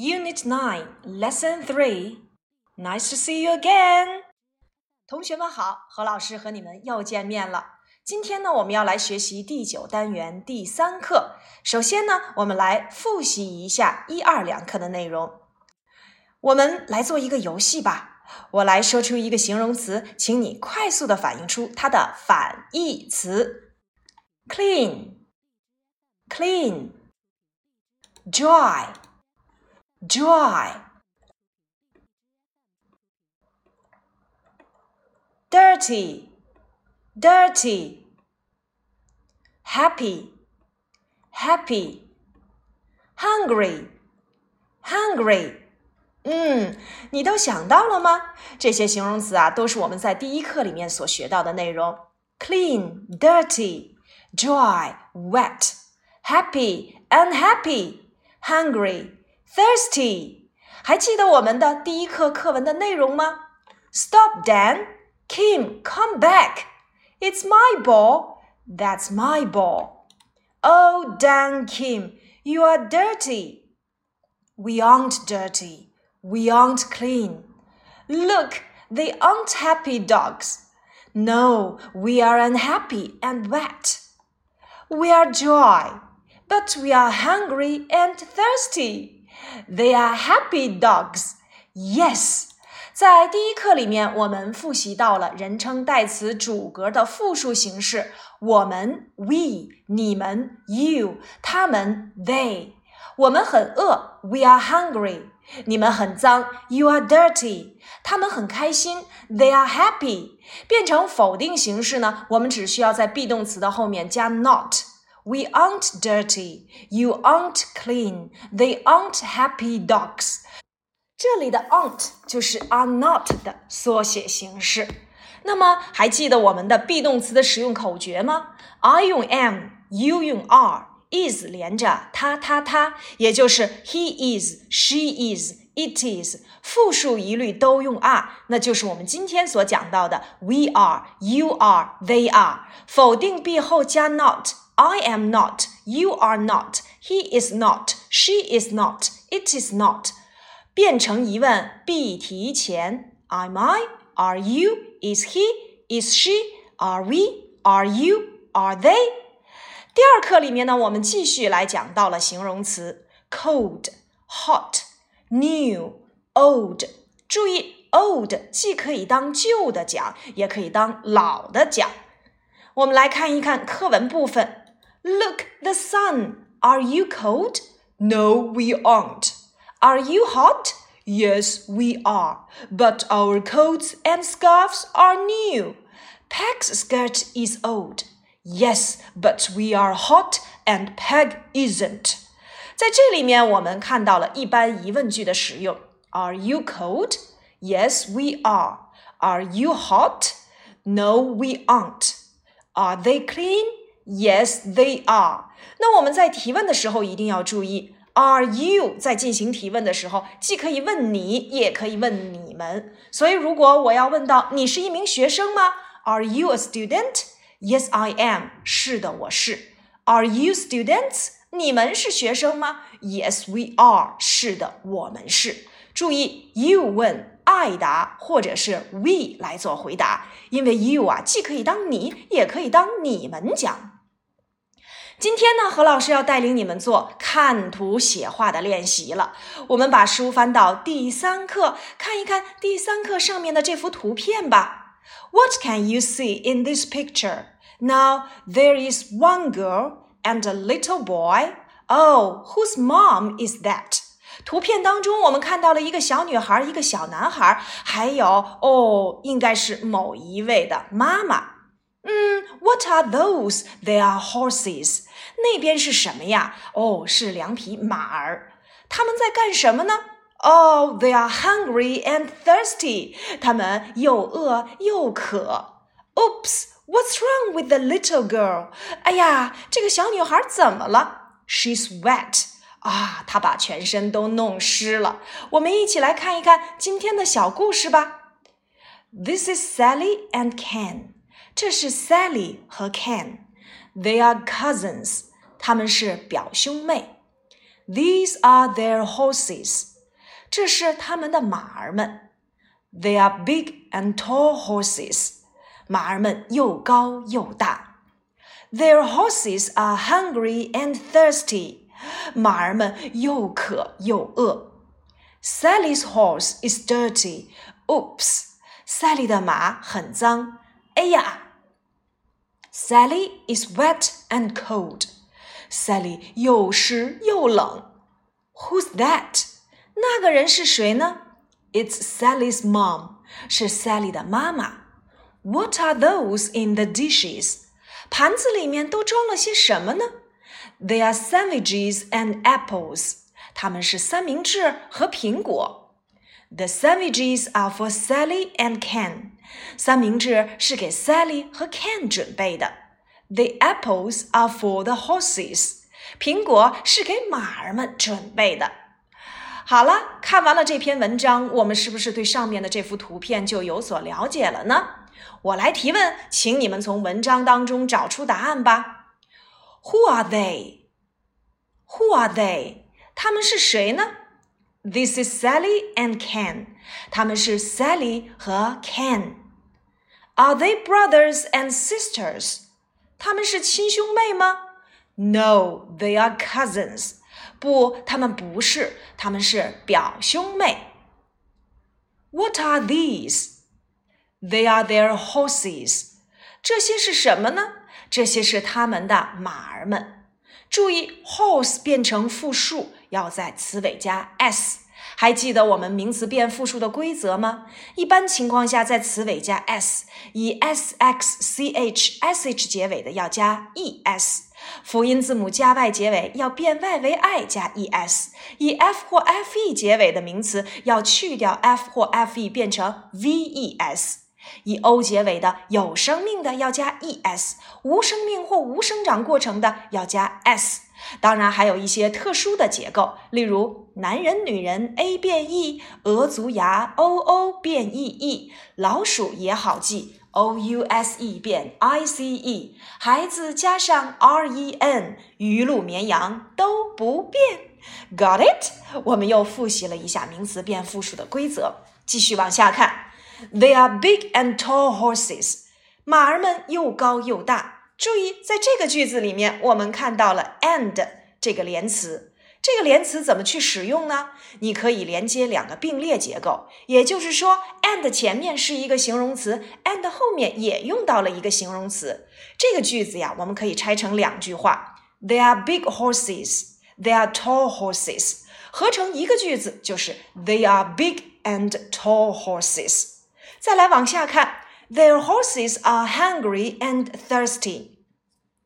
Unit 9, Lesson 3. Nice to see you again. 同学们好，何老师和你们又见面了。今天呢，我们要来学习第九单元第三课。首先呢，我们来复习一下一二两课的内容。我们来做一个游戏吧。我来说出一个形容词，请你快速的反映出它的反义词。Clean, clean, dry, dry, dirty, dirty, happy, happy, hungry, hungry. 嗯，你都想到了吗？这些形容词啊，都是我们在第一课里面所学到的内容：clean、dirty、dry、wet、happy、unhappy、hungry、 thirsty。还记得我们的第一课课文的内容吗？Stop, Dan. Kim, come back. It's my ball. That's my ball. Oh, Dan, Kim, you are dirty. We aren't dirty. We aren't clean. Look, the unhappy dogs. No, we are unhappy and wet. We are dry, but we are hungry and thirsty. They are happy dogs. Yes. 在第一课里面，我们复习到了人称代词主格的复数形式，我们 we，你们 you，他们 they。我们很饿，we are hungry。你们很脏，you are dirty。他们很开心，they are happy。变成否定形式呢？我们只需要在 be 动词的后面加 not。We aren't dirty. You aren't clean. They aren't happy dogs. 这里的 aren't 就是 are not 的缩写形式。那么还记得我们的 be 动词的使用口诀吗？I 用 am，you 用 are。is 连着他他他，也就是 he is、she is、it is，复数一律都用 are，那就是我们今天所讲到的 we are、you are、they are。否定 be 后加 not，I am not、you are not、he is not、she is not、it is not。变成疑问 be 提前，am I、are you、is he、is she、are we、are you、are they。第二课里面呢，我们继续来讲到了形容词 cold、hot、new、old。注意，old 既可以当旧的讲，也可以当老的讲。我们来看一看课文部分。 Look, the sun. Are you cold? No, we aren't. Are you hot? Yes, we are. But our coats and scarves are new. Peg's skirt is old. Yes, but we are hot and Peg isn't. 在这里面，我们看到了一般疑问句的使用。Are you cold? Yes, we are. Are you hot? No, we aren't. Are they clean? Yes, they are. 那我们在提问的时候一定要注意，Are you 在进行提问的时候，既可以问你，也可以问你们。所以，如果我要问到你是一名学生吗？Are you a student? Yes, I am. 是的，我是。Are you students? 你们是学生吗？Yes, we are. 是的，我们是。注意，you 问，I 答，或者是 we 来做回答，因为 you 啊，既可以当你，也可以当你们讲。今天呢，何老师要带领你们做看图写话的练习了。我们把书翻到第三课，看一看第三课上面的这幅图片吧。What can you see in this picture? Now, there is one girl and a little boy. Oh, whose mom is that? 图片当中，我们看到了一个小女孩，一个小男孩，还有哦，应该是某一位的妈妈。嗯，What are those? They are horses. 那边是什么呀？哦，是两匹马儿。他们在干什么呢？Oh, they are hungry and thirsty. 他们又饿又渴。Oops, what's wrong with the little girl? 哎呀，这个小女孩怎么了？She's wet. 啊，她把全身都弄湿了。我们一起来看一看今天的小故事吧。This is Sally and Ken. 这是 Sally 和 Ken. They are cousins. 他们是表兄妹。These are their horses. 这是他们的马儿们。They are big and tall horses. 马儿们又高又大。Their horses are hungry and thirsty. 马儿们又渴又饿。Sally's horse is dirty. Oops. Sally 的马很脏。哎呀 ！Sally is wet and cold. Sally 又湿又冷。Who's that? 那个人是谁呢？It's Sally's mom. 是 Sally 的妈妈。What are those in the dishes? 盘子里面都装了些什么呢？They are sandwiches and apples. 它们是三明治和苹果。The sandwiches are for Sally and Ken. 三明治是给 Sally 和 Ken 准备的。The apples are for the horses. 苹果是给马儿们准备的。好了，看完了这篇文章，我们是不是对上面的这幅图片就有所了解了呢？我来提问，请你们从文章当中找出答案吧。Who are they? Who are they? 他们是谁呢？This is Sally and Ken. 他们是 Sally 和 Ken。 Are they brothers and sisters? 他们是亲兄妹吗？No, they are cousins. 不，他们不是，他们是表兄妹。What are these? They are their horses. 这些是什么呢？这些是他们的马儿们。注意，horse 变成复数要在词尾加 s。 还记得我们名词变复数的规则吗？一般情况下，在词尾加 s，以 s x c h s h 结尾的要加 e s。辅音字母加 y 结尾要变 y 为 i 加 e s，以 f 或 f e 结尾的名词要去掉 f 或 f e 变成 v e s，以 o 结尾的有生命的要加 e s，无生命或无生长过程的要加 s。当然还有一些特殊的结构，例如男人、女人 a 变 e，鹅足牙 o o 变 e e，老鼠也好记。o u s e 变 i c e，孩子加上 r e n，鱼鹿绵羊都不变。Got it？我们又复习了一下名词变复数的规则。继续往下看，They are big and tall horses。马儿们又高又大。注意，在这个句子里面，我们看到了 and 这个连词。这个连词怎么去使用呢？你可以连接两个并列结构，也就是说，and 前面是一个形容词，and 后面也用到了一个形容词。这个句子呀，我们可以拆成两句话：They are big horses. They are tall horses. 合成一个句子就是 They are big and tall horses. 再来往下看，Their horses are hungry and thirsty.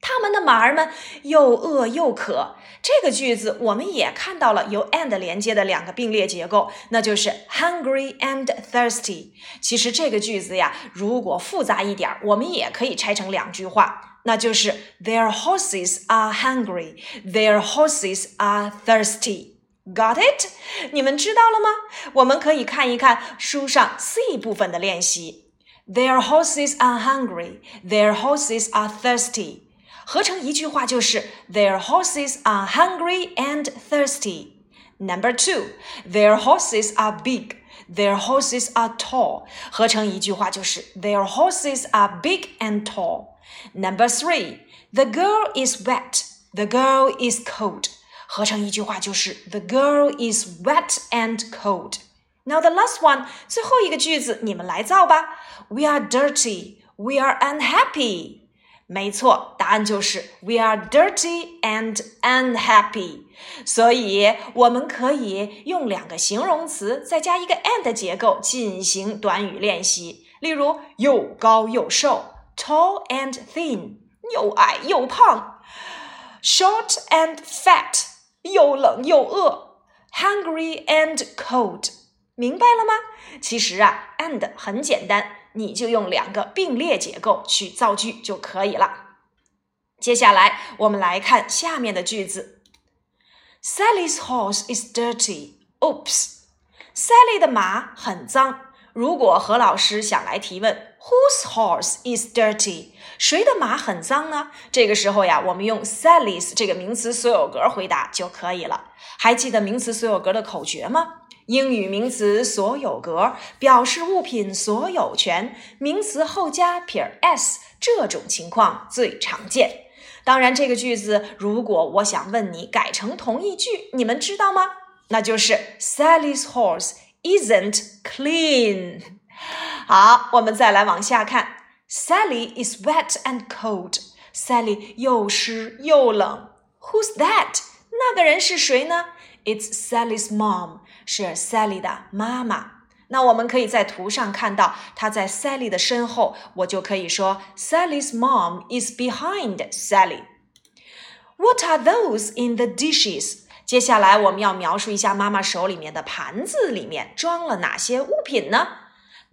他们的马儿们又饿又渴。这个句子我们也看到了由 and 连接的两个并列结构，那就是 hungry and thirsty。其实这个句子呀，如果复杂一点，我们也可以拆成两句话，那就是 Their horses are hungry. Their horses are thirsty. Got it？你们知道了吗？我们可以看一看书上 C 部分的练习。Their horses are hungry. Their horses are thirsty. 合成一句话就是 Their horses are hungry and thirsty. Number two, their horses are big. Their horses are tall. 合成一句话就是 Their horses are big and tall. Number three, the girl is wet. The girl is cold. 合成一句话就是 The girl is wet and cold. Now the last one，最后一个句子你们来造吧。We are dirty. We are unhappy. 没错，答案就是 We are dirty and unhappy。所以我们可以用两个形容词，再加一个 and 结构进行短语练习。例如，又高又瘦，tall and thin；又矮又胖，short and fat；又冷又饿，hungry and cold。明白了吗？其实啊，and 很简单。 你就用两个并列结构去造句就可以了。接下来我们来看下面的句子：Sally's horse is dirty. Oops. Sally 的马很脏。如果何老师想来提问，Whose horse is dirty？谁的马很脏呢？这个时候呀，我们用 Sally's 这个名词所有格回答就可以了。还记得名词所有格的口诀吗？英语名词所有格表示物品所有权，名词后加撇 s，这种情况最常见。当然，这个句子如果我想问你改成同义句，你们知道吗？那就是 Sally's horse isn't clean。好，我们再来往下看，Sally is wet and cold。Sally 又湿又冷。Who's that？那个人是谁呢？It's Sally's mom， 是 Sally 的妈妈。那我们可以在图上看到，她在 Sally 的身后，我就可以说 Sally's mom is behind Sally。What are those in the dishes？接下来我们要描述一下妈妈手里面的盘子里面装了哪些物品呢？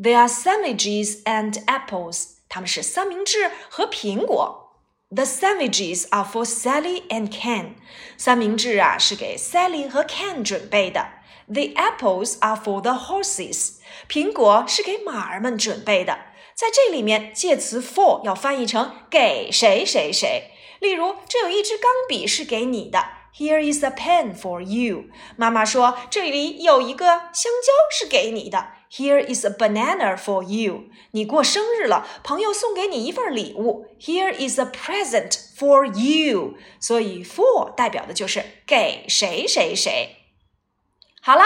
They are sandwiches and apples。它们是三明治和苹果。The sandwiches are for Sally and Ken。三明治啊是给 Sally 和 Ken 准备的。 The apples are for the horses。苹果是给马儿们准备的。在这里面，介词 for 要翻译成给谁谁谁。例如，这有一支钢笔是给你的。Here is a pen for you。妈妈说，这里有一个香蕉是给你的。Here is a banana for you。你过生日了，朋友送给你一份礼物。Here is a present for you。所以 for 代表的就是给谁谁谁。 好啦，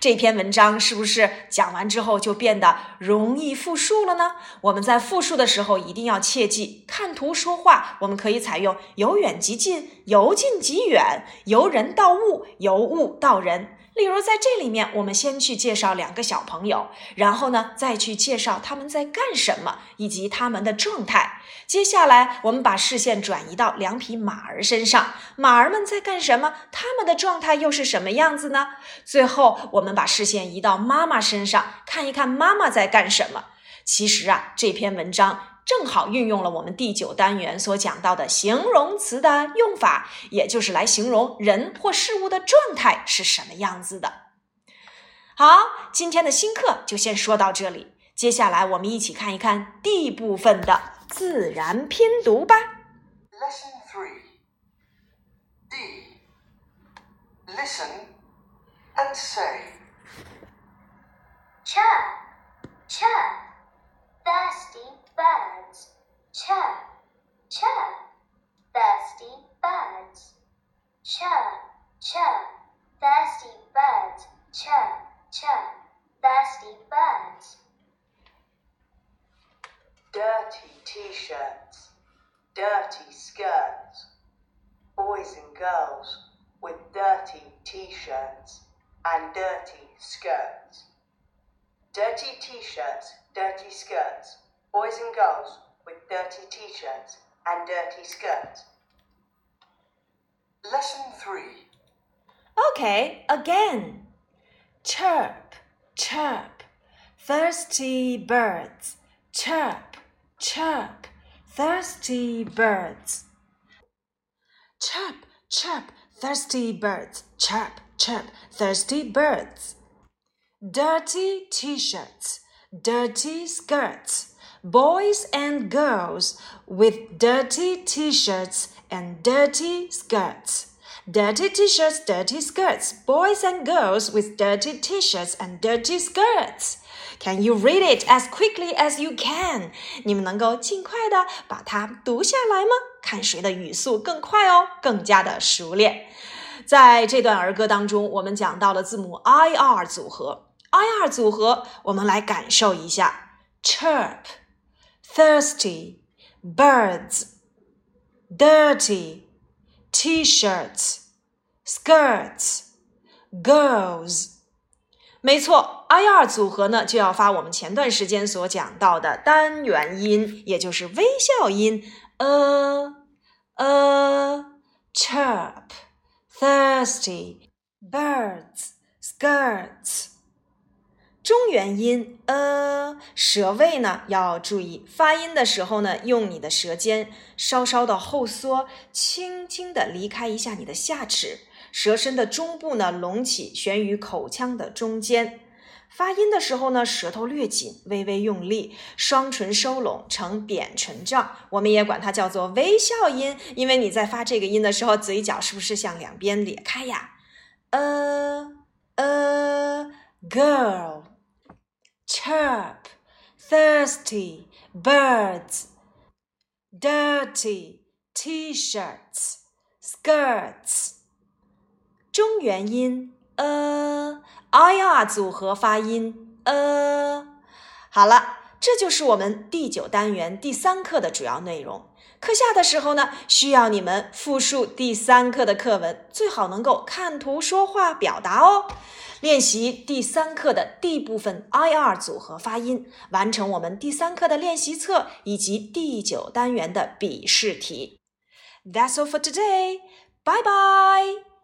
这篇文章是不是讲完之后就变得容易复述了呢？我们在复述的时候一定要切记，看图说话，我们可以采用由远及近、由近及远、由人到物、由物到人。例如，在这里面，我们先去介绍两个小朋友，然后呢，再去介绍他们在干什么以及他们的状态。接下来，我们把视线转移到两匹马儿身上，马儿们在干什么？他们的状态又是什么样子呢？最后，我们把视线移到妈妈身上，看一看妈妈在干什么。其实啊，这篇文章。正好运用了我们第九单元所讲到的形容词的用法，也就是来形容人或事物的状态是什么样子的。好，今天的新课就先说到这里，接下来我们一起看一看 D 部分的自然拼读吧。Lesson three. D. Listen and say. Chirp, chirp, thirsty birds. Chirp, chirp, thirsty birds. Chirp, chirp, thirsty birds. Chirp, chirp, thirsty birds. Dirty t-shirts, dirty skirts. Boys and girls with dirty t-shirts and dirty skirts. Dirty t-shirts, dirty skirts. Boys and girls with dirty t-shirts and dirty skirts. Lesson 3. Okay, again. Chirp, chirp, thirsty birds. Chirp, chirp, thirsty birds. Chirp, chirp, thirsty birds. Chirp, chirp, thirsty birds. Dirty t-shirts, dirty skirts Boys and girls with dirty t-shirts and dirty skirts. Dirty t-shirts, dirty skirts. Boys and girls with dirty t-shirts and dirty skirts. Can you read it as quickly as you can？你们能够尽快的把它读下来吗？看谁的语速更快哦，更加的熟练。在这段儿歌当中，我们讲到了字母 I R 组合。I R 组合，我们来感受一下：chirp。 thirsty, birds, dirty, t-shirts, skirts, girls。没错，I 二组合呢就要发我们前段时间所讲到的单元音，也就是微笑音 a a chirp, thirsty, birds, skirts。 中元音呃，舌位呢要注意发音的时候呢，用你的舌尖稍稍的后缩，轻轻的离开一下你的下齿，舌身的中部呢隆起，悬于口腔的中间。发音的时候呢，舌头略紧，微微用力，双唇收拢成扁唇状，我们也管它叫做微笑音，因为你在发这个音的时候，嘴角是不是向两边咧开呀？呃呃。girl, chirp, thirsty, birds, dirty, t-shirts, skirts。中元音 a i r 组合发音 a。好了， 这就是我们第九单元第三课的主要内容。课下的时候呢，需要你们复述第三课的课文，最好能够看图说话表达哦。练习第三课的 D 部分 I R 组合发音，完成我们第三课的练习册以及第九单元的笔试题。That's all for today. Bye bye.